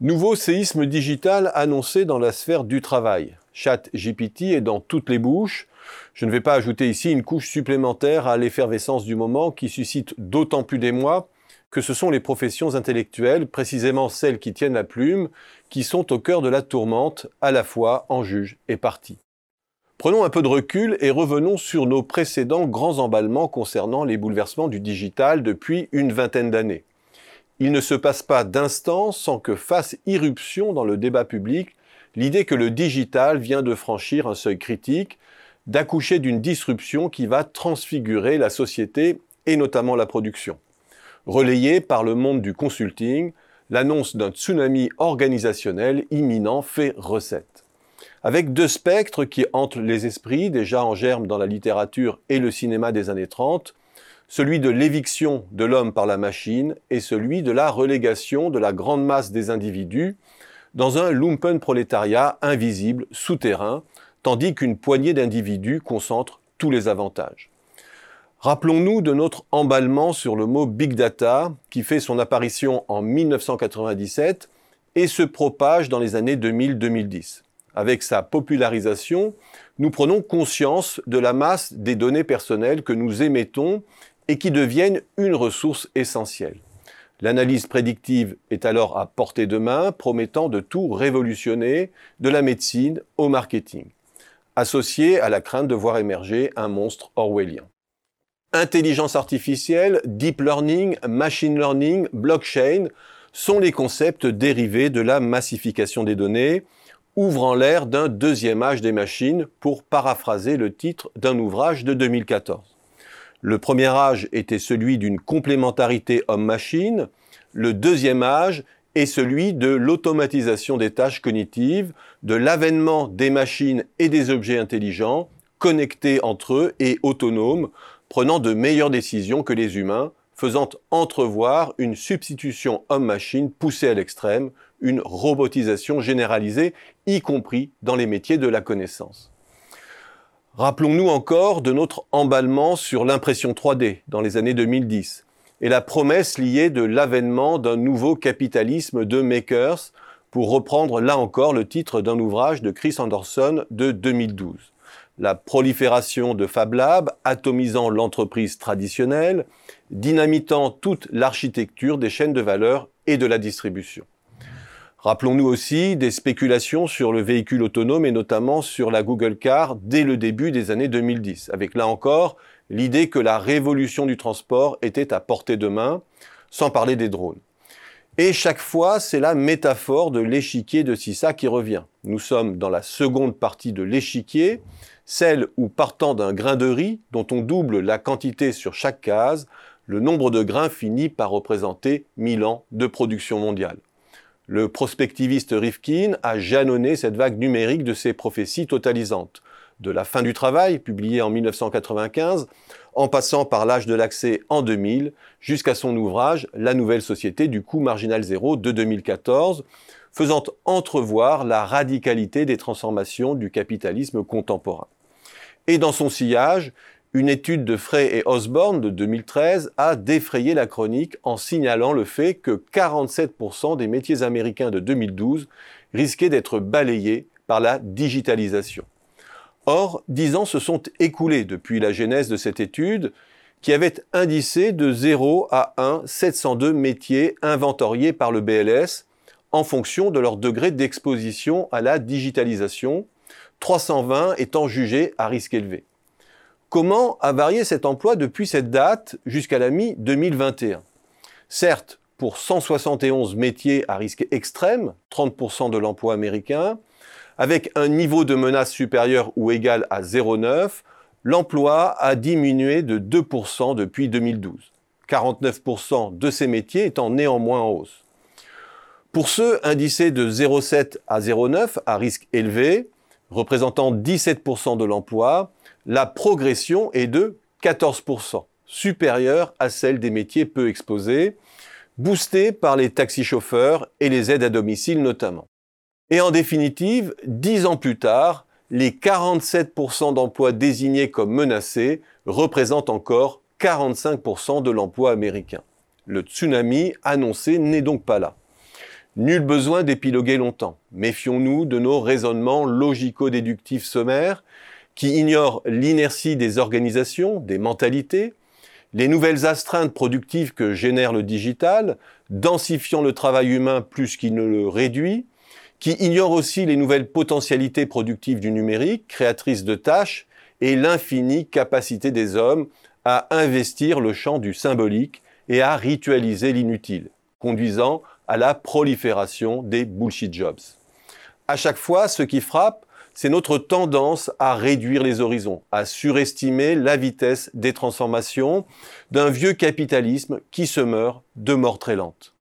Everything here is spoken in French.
Nouveau séisme digital annoncé dans la sphère du travail. Chat GPT est dans toutes les bouches. Je ne vais pas ajouter ici une couche supplémentaire à l'effervescence du moment qui suscite d'autant plus d'émoi que ce sont les professions intellectuelles, précisément celles qui tiennent la plume, qui sont au cœur de la tourmente, à la fois en juge et partie. Prenons un peu de recul et revenons sur nos précédents grands emballements concernant les bouleversements du digital depuis une vingtaine d'années. Il ne se passe pas d'instant sans que fasse irruption dans le débat public l'idée que le digital vient de franchir un seuil critique, d'accoucher d'une disruption qui va transfigurer la société et notamment la production. Relayée par le monde du consulting, l'annonce d'un tsunami organisationnel imminent fait recette. Avec deux spectres qui hantent les esprits, déjà en germe dans la littérature et le cinéma des années 30, celui de l'éviction de l'homme par la machine et celui de la relégation de la grande masse des individus dans un lumpen prolétariat invisible, souterrain, tandis qu'une poignée d'individus concentre tous les avantages. Rappelons-nous de notre emballement sur le mot Big Data, qui fait son apparition en 1997 et se propage dans les années 2000-2010. Avec sa popularisation, nous prenons conscience de la masse des données personnelles que nous émettons et qui deviennent une ressource essentielle. L'analyse prédictive est alors à portée de main, promettant de tout révolutionner, de la médecine au marketing, associé à la crainte de voir émerger un monstre orwellien. Intelligence artificielle, deep learning, machine learning, blockchain sont les concepts dérivés de la massification des données, ouvrant l'ère d'un deuxième âge des machines, pour paraphraser le titre d'un ouvrage de 2014. Le premier âge était celui d'une complémentarité homme-machine. Le deuxième âge est celui de l'automatisation des tâches cognitives, de l'avènement des machines et des objets intelligents, connectés entre eux et autonomes, prenant de meilleures décisions que les humains, faisant entrevoir une substitution homme-machine poussée à l'extrême, une robotisation généralisée, y compris dans les métiers de la connaissance. Rappelons-nous encore de notre emballement sur l'impression 3D dans les années 2010 et la promesse liée de l'avènement d'un nouveau capitalisme de makers, pour reprendre là encore le titre d'un ouvrage de Chris Anderson de 2012. La prolifération de Fab Labs, atomisant l'entreprise traditionnelle, dynamitant toute l'architecture des chaînes de valeur et de la distribution. Rappelons-nous aussi des spéculations sur le véhicule autonome et notamment sur la Google Car dès le début des années 2010, avec là encore l'idée que la révolution du transport était à portée de main, sans parler des drones. Et chaque fois, c'est la métaphore de l'échiquier de Sissa qui revient. Nous sommes dans la seconde partie de l'échiquier, celle où partant d'un grain de riz, dont on double la quantité sur chaque case, le nombre de grains finit par représenter 1000 ans de production mondiale. Le prospectiviste Rifkin a jalonné cette vague numérique de ses prophéties totalisantes. De la fin du travail, publié en 1995, en passant par l'âge de l'accès en 2000, jusqu'à son ouvrage La nouvelle société du coût marginal zéro de 2014, faisant entrevoir la radicalité des transformations du capitalisme contemporain. Et dans son sillage, une étude de Frey et Osborne de 2013 a défrayé la chronique en signalant le fait que 47% des métiers américains de 2012 risquaient d'être balayés par la digitalisation. Or, dix ans se sont écoulés depuis la genèse de cette étude qui avait indicé de 0 à 1 702 métiers inventoriés par le BLS en fonction de leur degré d'exposition à la digitalisation, 320 étant jugés à risque élevé. Comment a varié cet emploi depuis cette date jusqu'à la mi-2021 Certes, pour 171 métiers à risque extrême, 30% de l'emploi américain, avec un niveau de menace supérieur ou égal à 0,9, l'emploi a diminué de 2% depuis 2012, 49% de ces métiers étant néanmoins en hausse. Pour ceux indicés de 0,7 à 0,9 à risque élevé, représentant 17% de l'emploi, la progression est de 14%, supérieure à celle des métiers peu exposés, boostée par les taxi-chauffeurs et les aides à domicile notamment. Et en définitive, dix ans plus tard, les 47% d'emplois désignés comme menacés représentent encore 45% de l'emploi américain. Le tsunami annoncé n'est donc pas là. Nul besoin d'épiloguer longtemps. Méfions-nous de nos raisonnements logico-déductifs sommaires qui ignorent l'inertie des organisations, des mentalités, les nouvelles astreintes productives que génère le digital, densifiant le travail humain plus qu'il ne le réduit, qui ignorent aussi les nouvelles potentialités productives du numérique, créatrices de tâches, et l'infinie capacité des hommes à investir le champ du symbolique et à ritualiser l'inutile, conduisant à la prolifération des bullshit jobs. À chaque fois, ce qui frappe, c'est notre tendance à réduire les horizons, à surestimer la vitesse des transformations d'un vieux capitalisme qui se meurt de mort très lente.